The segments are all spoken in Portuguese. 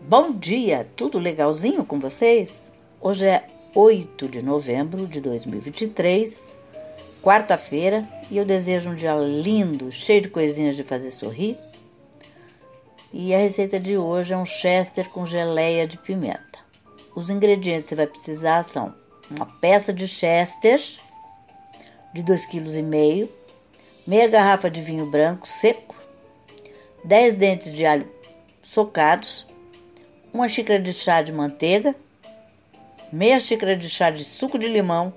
Bom dia, tudo legalzinho com vocês? Hoje é 8 de novembro de 2023, quarta-feira, e eu desejo um dia lindo, cheio de coisinhas de fazer sorrir. E a receita de hoje é um chester com geleia de pimenta. Os ingredientes que você vai precisar são uma peça de chester de 2,5 kg, meia garrafa de vinho branco seco, 10 dentes de alho socados, uma xícara de chá de manteiga, meia xícara de chá de suco de limão,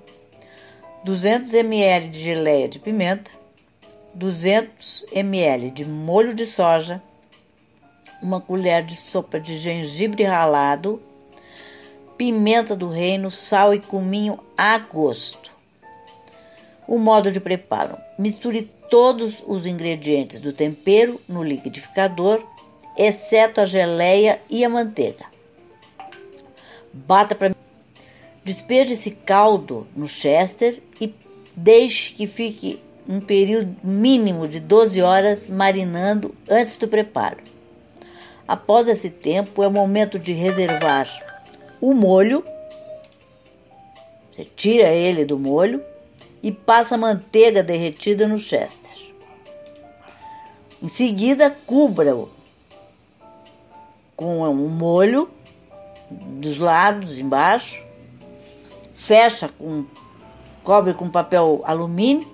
200 ml de geleia de pimenta, 200 ml de molho de soja, uma colher de sopa de gengibre ralado, pimenta do reino, sal e cominho a gosto. O modo de preparo: misture todos os ingredientes do tempero no liquidificador exceto a geleia e a manteiga. Bata para Despeje esse caldo no chester e deixe que fique um período mínimo de 12 horas marinando antes do preparo. Após esse tempo, é o momento de reservar o molho. Você tira ele do molho e passa manteiga derretida no chester. Em seguida, cubra-o com um molho dos lados, embaixo, fecha com cobre com papel alumínio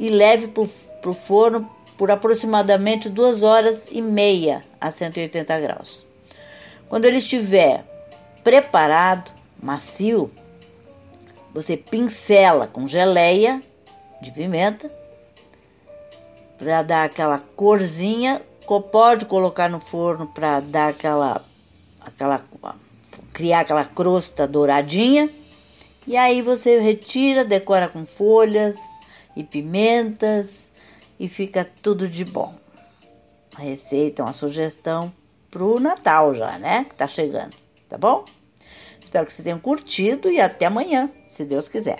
e leve para o forno por aproximadamente duas horas e meia a 180 graus. Quando ele estiver preparado, macio, você pincela com geleia de pimenta para dar aquela corzinha pode colocar no forno para dar aquela, aquela, criar aquela crosta douradinha. E aí você retira, decora com folhas e pimentas e fica tudo de bom. A receita, uma sugestão pro Natal já, né? Que tá chegando, tá bom? Espero que você tenha curtido e até amanhã, se Deus quiser.